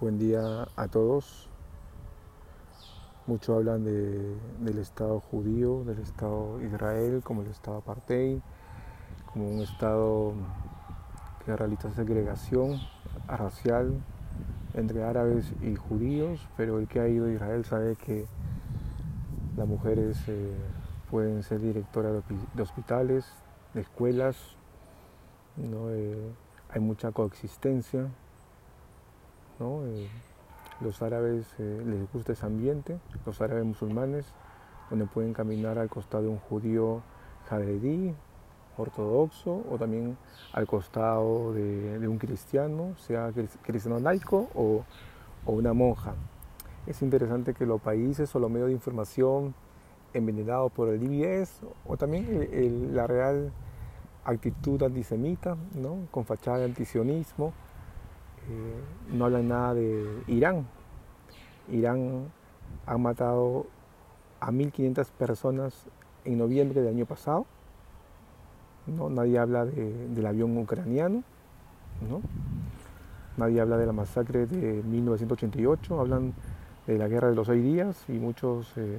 Buen día a todos. Muchos hablan del Estado judío, del Estado Israel, como el Estado apartheid, como un Estado que realiza segregación racial entre árabes y judíos, pero el que ha ido a Israel sabe que las mujeres eh, pueden ser directoras de hospitales, de escuelas, eh, hay mucha coexistencia eh, los árabes eh, les gusta ese ambiente, los árabes musulmanes, donde pueden caminar al costado de un judío jaredí, ortodoxo, o también al costado de, un cristiano, sea cristiano laico o, una monja. Es interesante que los países o los medios de información envenenados por el DBS o también la real actitud antisemita, ¿no? con fachada de antisionismo, eh, no hablan nada de Irán. Irán ha matado a 1.500 personas en noviembre del año pasado. ¿no? Nadie habla del avión ucraniano. ¿no? Nadie habla de la masacre de 1988. Hablan de la guerra de los seis días y muchos eh,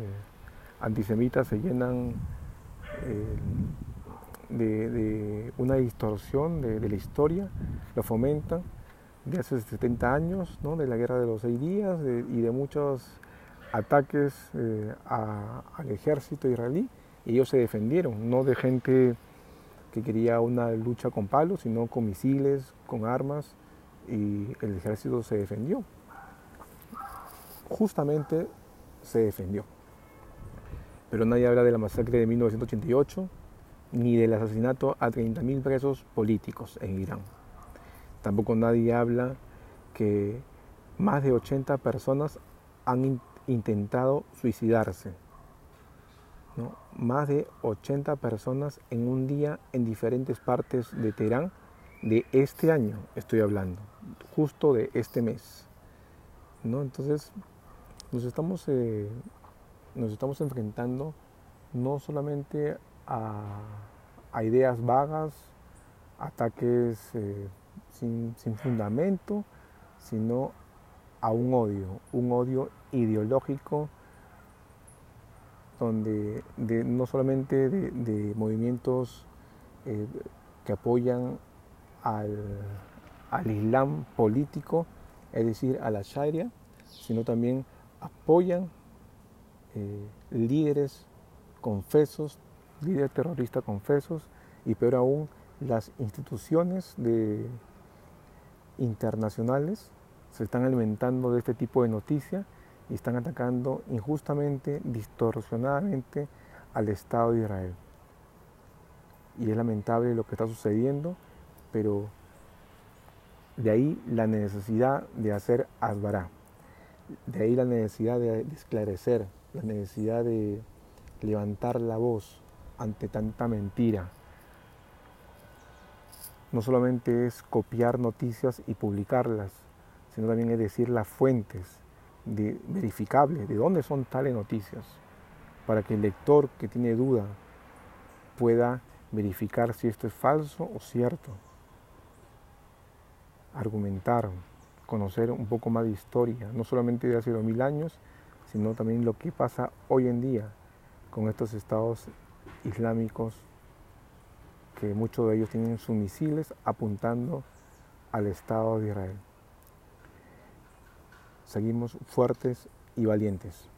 antisemitas se llenan eh, de, una distorsión de, de la historia, lo fomentan de hace 70 años, ¿no? de la guerra de los seis días y de muchos ataques eh, al ejército israelí. Y ellos se defendieron, no de gente que quería una lucha con palos, sino con misiles, con armas, y el ejército se defendió. Justamente se defendió. Pero nadie habla de la masacre de 1988, ni del asesinato a 30.000 presos políticos en Irán. Tampoco nadie habla que más de 80 personas han intentado suicidarse. Más de 80 personas en un día en diferentes partes de Teherán de este año, estoy hablando, justo de este mes. ¿no? Entonces, nos estamos, eh, nos estamos enfrentando no solamente a, ideas vagas, ataques eh, sin, fundamento, sino a un odio, un odio ideológico donde no solamente de, movimientos eh, que apoyan al, Islam político, es decir, a la Sharia, sino también apoyan eh, líderes confesos, líderes terroristas confesos, y peor aún, las instituciones de, internacionales se están alimentando de este tipo de noticias y están atacando injustamente, distorsionadamente al Estado de Israel. Y es lamentable lo que está sucediendo, pero de ahí la necesidad de hacer asbará, de ahí la necesidad de esclarecer, la necesidad de levantar la voz ante tanta mentira, no solamente es copiar noticias y publicarlas, sino también es decir las fuentes verificables, de dónde son tales noticias, para que el lector que tiene duda pueda verificar si esto es falso o cierto. Argumentar, conocer un poco más de historia, no solamente de hace dos mil años, sino también lo que pasa hoy en día con estos estados islámicos que muchos de ellos tienen sus misiles apuntando al Estado de Israel. Seguimos fuertes y valientes.